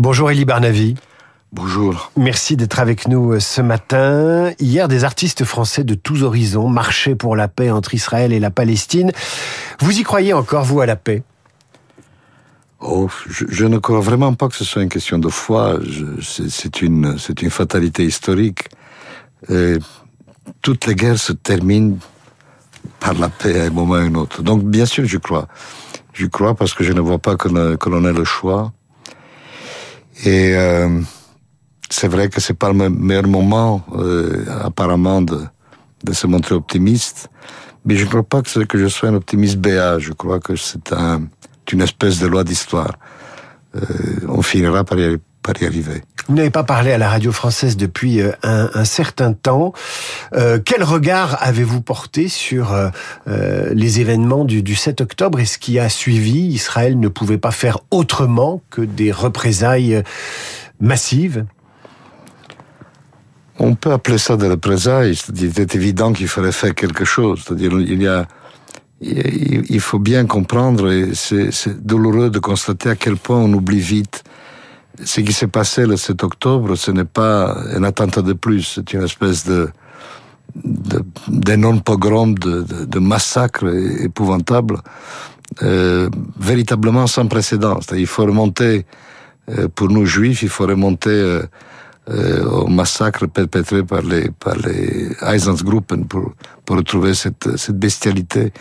Bonjour Elie Barnavi. Bonjour. Merci d'être avec nous euh, ce matin. Hier, des artistes français de tous horizons marchaient pour la paix entre Israël et la Palestine. Vous y croyez encore, vous, à la paix? Oh, je, ne crois vraiment pas que ce soit une question de foi. C'est une, une fatalité historique. toutes les guerres se terminent par la paix à un moment ou à un autre. Donc, bien sûr, je crois. Je crois parce que je ne vois pas que l'on ait le choix. Et euh, c'est vrai que c'est pas le meilleur moment, euh, apparemment, de, de, se montrer optimiste. Mais je ne crois pas que, que je sois un optimiste béat. Je crois que c'est un, une espèce de loi d'histoire. Euh, on finira par y, par y arriver. Vous n'avez pas parlé à la radio française depuis euh, un, certain temps. Euh, quel regard avez-vous porté sur euh, euh les événements du, du 7 octobre? Et ce qui a suivi Israël ne pouvait pas faire autrement que des représailles massives? On peut appeler ça des représailles. C'est évident qu'il fallait faire quelque chose. C'est-à-dire, il y a, il faut bien comprendre, et c'est douloureux de constater à quel point on oublie vite. Ce qui s'est passé le 7 octobre, ce n'est pas un attentat de plus, c'est une espèce de d'énorme pogrom, de, de, de massacre épouvantable, euh, véritablement sans précédent. Il faut remonter, euh, pour nous juifs, il faut remonter euh, au massacre perpétré par les, par Einsatzgruppen pour, pour retrouver cette, cette bestialité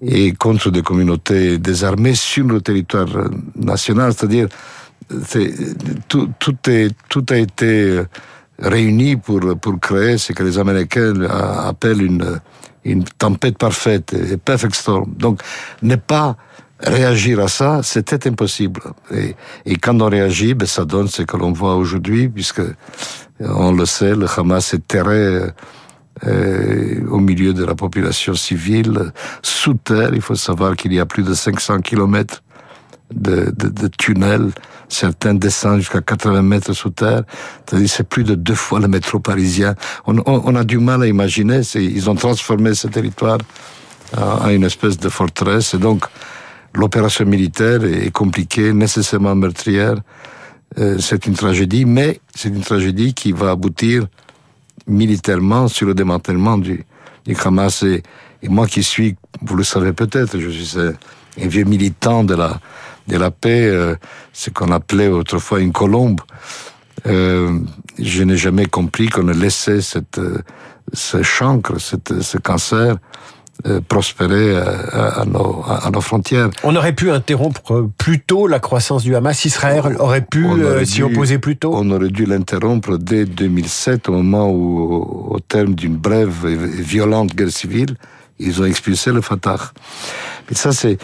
et contre des communautés désarmées sur le territoire national, c'est-à-dire tout, a été réuni pour, pour créer ce que les Américains appellent une, tempête parfaite, perfect storm. Donc, ne pas réagir à ça, c'était impossible. Et, quand on réagit, ben, ça donne ce que l'on voit aujourd'hui, puisque on le sait, le Hamas est terré euh, au milieu de la population civile, sous terre. Il faut savoir qu'il y a plus de 500 kilomètres de, de, de tunnels. Certains descendent jusqu'à 80 mètres sous terre. C'est plus de deux fois le métro parisien. On, on, on a du mal à imaginer. Ils ont transformé ce territoire en une espèce de forteresse. Et donc, l'opération militaire est compliquée, nécessairement meurtrière. Euh, c'est une tragédie, mais c'est une tragédie qui va aboutir militairement sur le démantèlement du, du Hamas. Et, et, moi qui suis, vous le savez peut-être, je suis un, vieux militant de la, de la paix, euh, ce qu'on appelait autrefois une colombe. Euh, je n'ai jamais compris qu'on ait laissé cette, euh, ce chancre, cette, ce cancer, euh, prospérer à, à, nos, à, nos, frontières. On aurait pu interrompre plus tôt la croissance du Hamas. Israël aurait pu euh, s'y opposer plus tôt. On aurait dû l'interrompre dès 2007, au moment où, au terme d'une brève et violente guerre civile, ils ont expulsé le Fatah. Et ça, c'est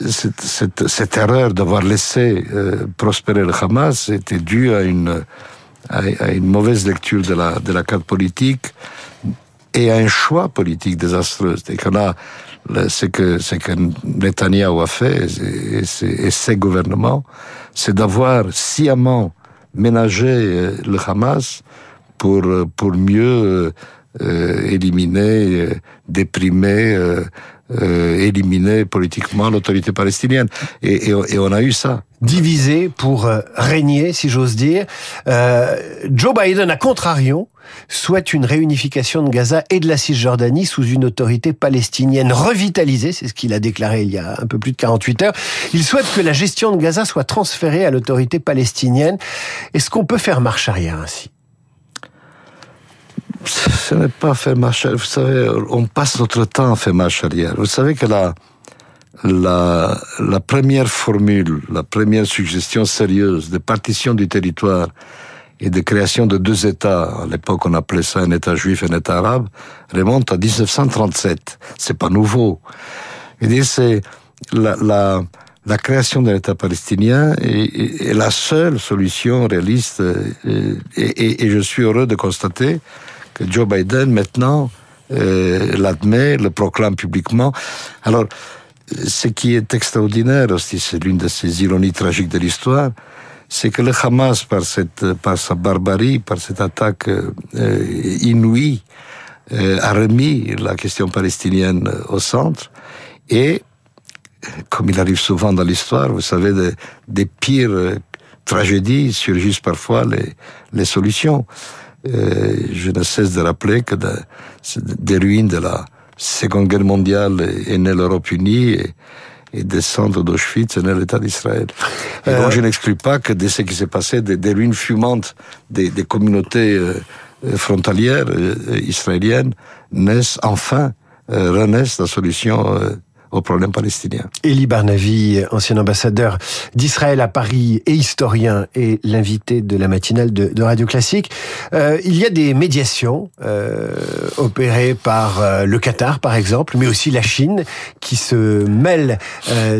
cette, cette, cette, erreur d'avoir laissé euh, prospérer le Hamas était due à une, à, à, une mauvaise lecture de la, de la carte politique et un choix politique désastreux. Et qu'on a ce que ce que Netanyahu a fait et, et ses gouvernements, c'est d'avoir sciemment ménagé euh, le Hamas pour pour mieux euh, éliminer, euh, déprimer, euh, éliminer politiquement l'autorité palestinienne. Et, et, et, on a eu ça. Divisé pour régner, si j'ose dire. Euh, Joe Biden, à contrario, souhaite une réunification de Gaza et de la Cisjordanie sous une autorité palestinienne revitalisée, c'est ce qu'il a déclaré il y a un peu plus de 48 heures. Il souhaite que la gestion de Gaza soit transférée à l'autorité palestinienne. Est-ce qu'on peut faire marche arrière ainsi? Ce n'est pas faire marche arrière. Vous savez, on passe notre temps à faire marche arrière. Vous savez que la, la, première formule, la première suggestion sérieuse de partition du territoire et de création de deux États, à l'époque on appelait ça un État juif et un État arabe, remonte à 1937. C'est pas nouveau. C'est la, la, création d'un État palestinien est, la seule solution réaliste et, et je suis heureux de constater Joe Biden maintenant euh, l'admet, le proclame publiquement. Alors, ce qui est extraordinaire aussi, c'est l'une de ces ironies tragiques de l'histoire, c'est que le Hamas, par, cette, par sa barbarie, par cette attaque euh, inouïe, euh, a remis la question palestinienne au centre et, comme il arrive souvent dans l'histoire, vous savez, des, pires tragédies surgissent parfois les solutions. Je ne cesse de rappeler que des ruines de la Seconde Guerre mondiale est née l'Europe unie et, et des centres d'Auschwitz est né l'État d'Israël. Et donc je n'exclus pas que de ce qui s'est passé, des, des ruines fumantes des, des communautés frontalières israéliennes naissent enfin, renaissent la solution au problème palestinien. Elie Barnavi, ancien ambassadeur d'Israël à Paris et historien, et l'invité de la matinale de, Radio Classique. Euh, il y a des médiations euh, opérées par euh, le Qatar, par exemple, mais aussi la Chine, qui se mêle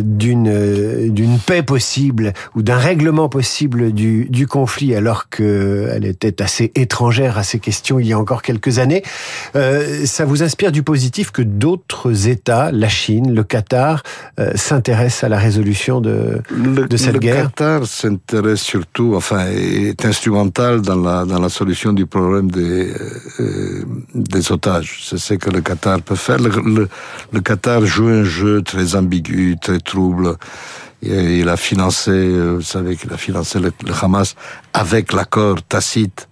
d'une d'une paix possible ou d'un règlement possible du, du conflit, alors qu'elle était assez étrangère à ces questions il y a encore quelques années. Ça vous inspire du positif que d'autres États, la Chine, le Qatar euh, s'intéresse à la résolution de, de cette guerre Le Qatar s'intéresse surtout, enfin, est instrumental dans la, dans la solution du problème des, euh, des otages. C'est ce que le Qatar peut faire. Le, le, Qatar joue un jeu très ambigu, très trouble. Il a financé, euh, vous savez qu'il a financé le, le Hamas avec l'accord tacite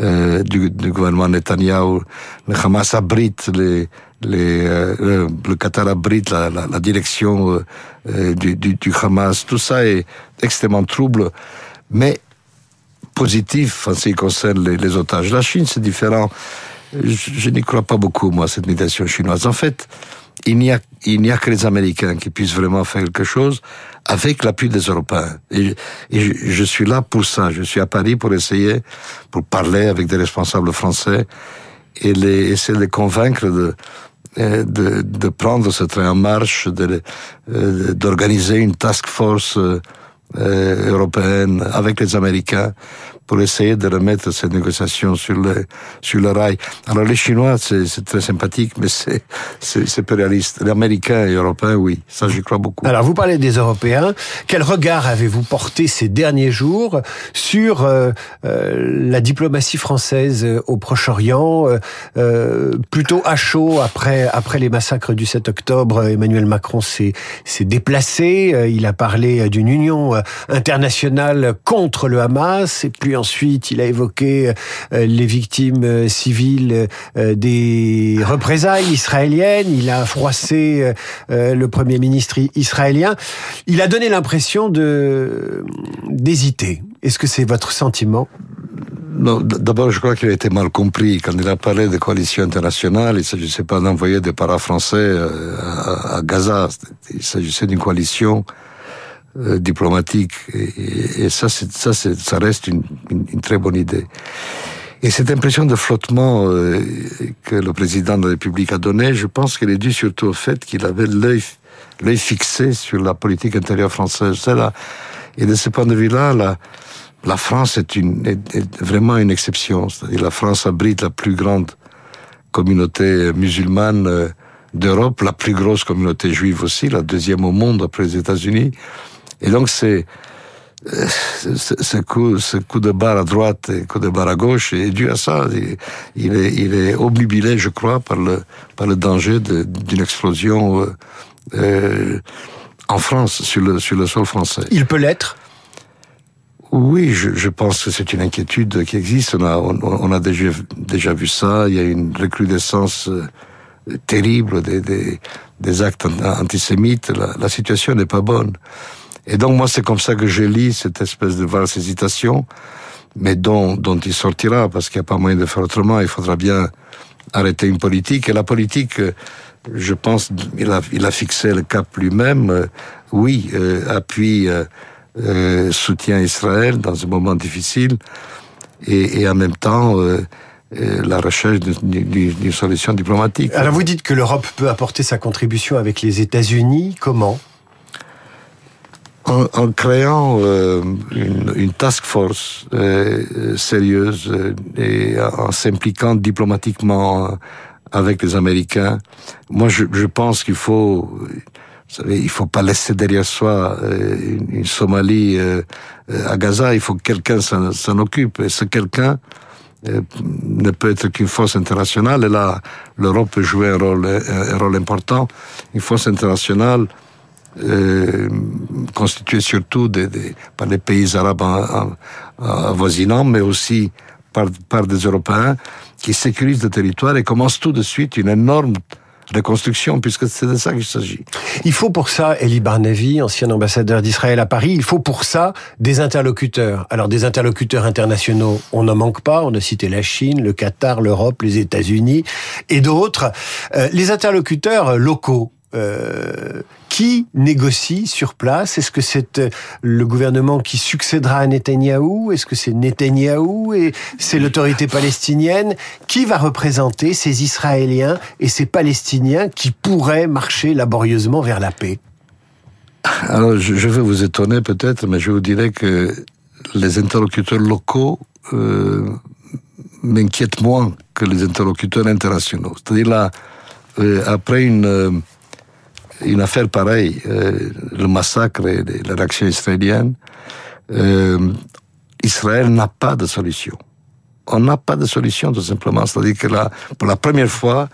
euh, du, du, gouvernement Netanyahu. Le Hamas abrite les, euh, le Qatar abrite la, la, la direction euh, euh, du, du, du, Hamas. Tout ça est extrêmement trouble, mais positif en ce qui concerne les, les otages. La Chine, c'est différent. Je, je n'y crois pas beaucoup, moi, cette médiation chinoise. En fait, il n'y a, il n'y a que les Américains qui puissent vraiment faire quelque chose avec l'appui des Européens. Et, et je, je, suis là pour ça. Je suis à Paris pour essayer, pour parler avec des responsables français et les, essayer de les convaincre de, de, de prendre ce train en marche, d'organiser une task force européenne avec les Américains pour essayer de remettre cette négociation sur le, sur le rail. Alors les Chinois, c'est très sympathique, mais c'est peu réaliste. Les Américains et Européens, oui, ça j'y crois beaucoup. Alors vous parlez des Européens. Quel regard avez-vous porté ces derniers jours sur euh, euh, la diplomatie française au Proche-Orient euh, Plutôt à chaud après, après les massacres du 7 octobre, Emmanuel Macron s'est déplacé. Il a parlé d'une union internationale contre le Hamas et puis Ensuite, il a évoqué euh, les victimes euh, civiles euh, des représailles israéliennes. Il a froissé le premier ministre israélien. Il a donné l'impression de d'hésiter. Est-ce que c'est votre sentiment? D'abord, je crois qu'il a été mal compris. Quand il a parlé de coalition internationale, il ne s'agissait pas d'envoyer des parafrançais à, à Gaza. Il s'agissait d'une coalition euh, diplomatique. Et, et ça, ça, ça reste une, une, très bonne idée. Et cette impression de flottement euh, que le président de la République a donné, je pense qu'elle est due surtout au fait qu'il avait l'œil fixé sur la politique intérieure française. Là. Et de ce point de vue-là, la, la France est, une, est vraiment une exception. C'est-à-dire la France abrite la plus grande communauté musulmane euh, d'Europe, la plus grosse communauté juive aussi, la deuxième au monde après les États-Unis. Et donc c'est ce coup, ce coup de barre à droite et coup de barre à gauche est dû à ça. Il est, il est obnubilé, je crois, par le, par le danger d'une explosion euh, euh, en France, sur le, sur le sol français. Il peut l'être? Oui, je, je, pense que c'est une inquiétude qui existe. On a, on, on, a déjà, déjà vu ça. Il y a une recrudescence euh, terrible des, des, des actes antisémites. La, la situation n'est pas bonne. Et donc moi, c'est comme ça que je lis cette espèce de valse hésitation, mais dont, dont il sortira, parce qu'il n'y a pas moyen de faire autrement. Il faudra bien arrêter une politique. Et la politique, je pense, il a, il a fixé le cap lui-même. Euh, oui, euh, appuie, euh, euh, soutient Israël dans un moment difficile, et, en même temps... Euh, la recherche d'une solution diplomatique. Alors vous dites que l'Europe peut apporter sa contribution avec les États-Unis. Comment? En, en créant euh, une, une, task force euh, sérieuse euh, et en s'impliquant diplomatiquement avec les Américains, moi je, je pense qu'il faut, vous savez, il faut pas laisser derrière soi euh, une, une, Somalie euh, à Gaza. Il faut que quelqu'un s'en occupe. Et ce quelqu'un ne peut être qu'une force internationale. Et là, l'Europe peut jouer un rôle, un rôle important. Une force internationale euh, surtout des, par les pays arabes avoisinants, mais aussi par, par des Européens qui sécurisent le territoire et commencent tout de suite une énorme reconstruction, puisque c'est de ça qu'il s'agit. Il faut pour ça, Elie Barnavi, ancien ambassadeur d'Israël à Paris, il faut pour ça des interlocuteurs. Alors des interlocuteurs internationaux, on n'en manque pas, on a cité la Chine, le Qatar, l'Europe, les États-Unis et d'autres. Euh, les interlocuteurs locaux, euh, qui négocie sur place? Est-ce que c'est euh, le gouvernement qui succédera à Netanyahou? Est-ce que c'est Netanyahou et c'est l'autorité palestinienne Qui va représenter ces Israéliens et ces Palestiniens qui pourraient marcher laborieusement vers la paix? Alors, je vais vous étonner peut-être, mais je vous dirais que les interlocuteurs locaux euh, m'inquiètent moins que les interlocuteurs internationaux. C'est-à-dire là, après une une affaire pareille, euh, le massacre et la réaction israélienne, euh, Israël n'a pas de solution. On n'a pas de solution tout simplement. C'est-à-dire que là, pour la première fois,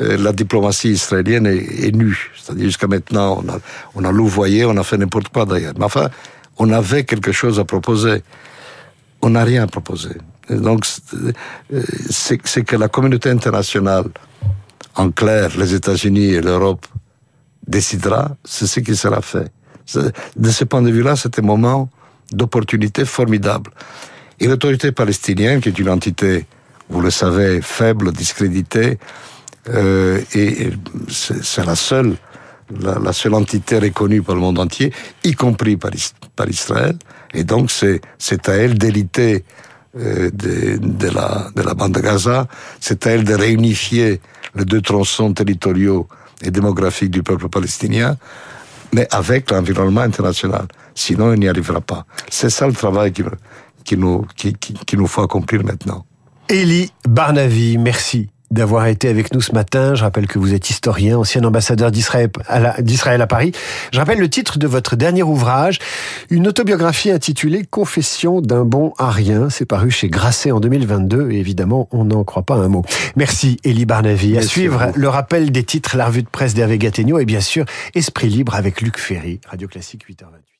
euh, la diplomatie israélienne est, nue. C'est-à-dire jusqu'à maintenant, on a, on a louvoyé, on a fait n'importe quoi d'ailleurs. Mais enfin, on avait quelque chose à proposer. On n'a rien à proposer. Donc, c'est que la communauté internationale, en clair, les États-Unis et l'Europe, décidera, ce qui sera fait. De ce point de vue-là, c'est un moment d'opportunité formidable. Et l'autorité palestinienne, qui est une entité, vous le savez, faible, discréditée, euh, et c'est la seule, la, seule entité reconnue par le monde entier, y compris par, Israël. Et donc c'est c'est à elle d'éliter euh, de, de, la, de la bande de Gaza, c'est à elle de réunifier les deux tronçons territoriaux et démographique du peuple palestinien, mais avec l'environnement international. Sinon, il n'y arrivera pas. C'est ça le travail qui, qui nous, qui, nous faut accomplir maintenant. Elie Barnavi, merci d'avoir été avec nous ce matin. Je rappelle que vous êtes historien, ancien ambassadeur d'Israël à, Paris. Je rappelle le titre de votre dernier ouvrage, une autobiographie intitulée Confession d'un bon arien. C'est paru chez Grasset en 2022 et évidemment, on n'en croit pas un mot. Merci Elie Barnavi. À suivre le rappel des titres, la revue de presse d'Hervé Gattegno et bien sûr Esprit libre avec Luc Ferry, Radio Classique 8h28.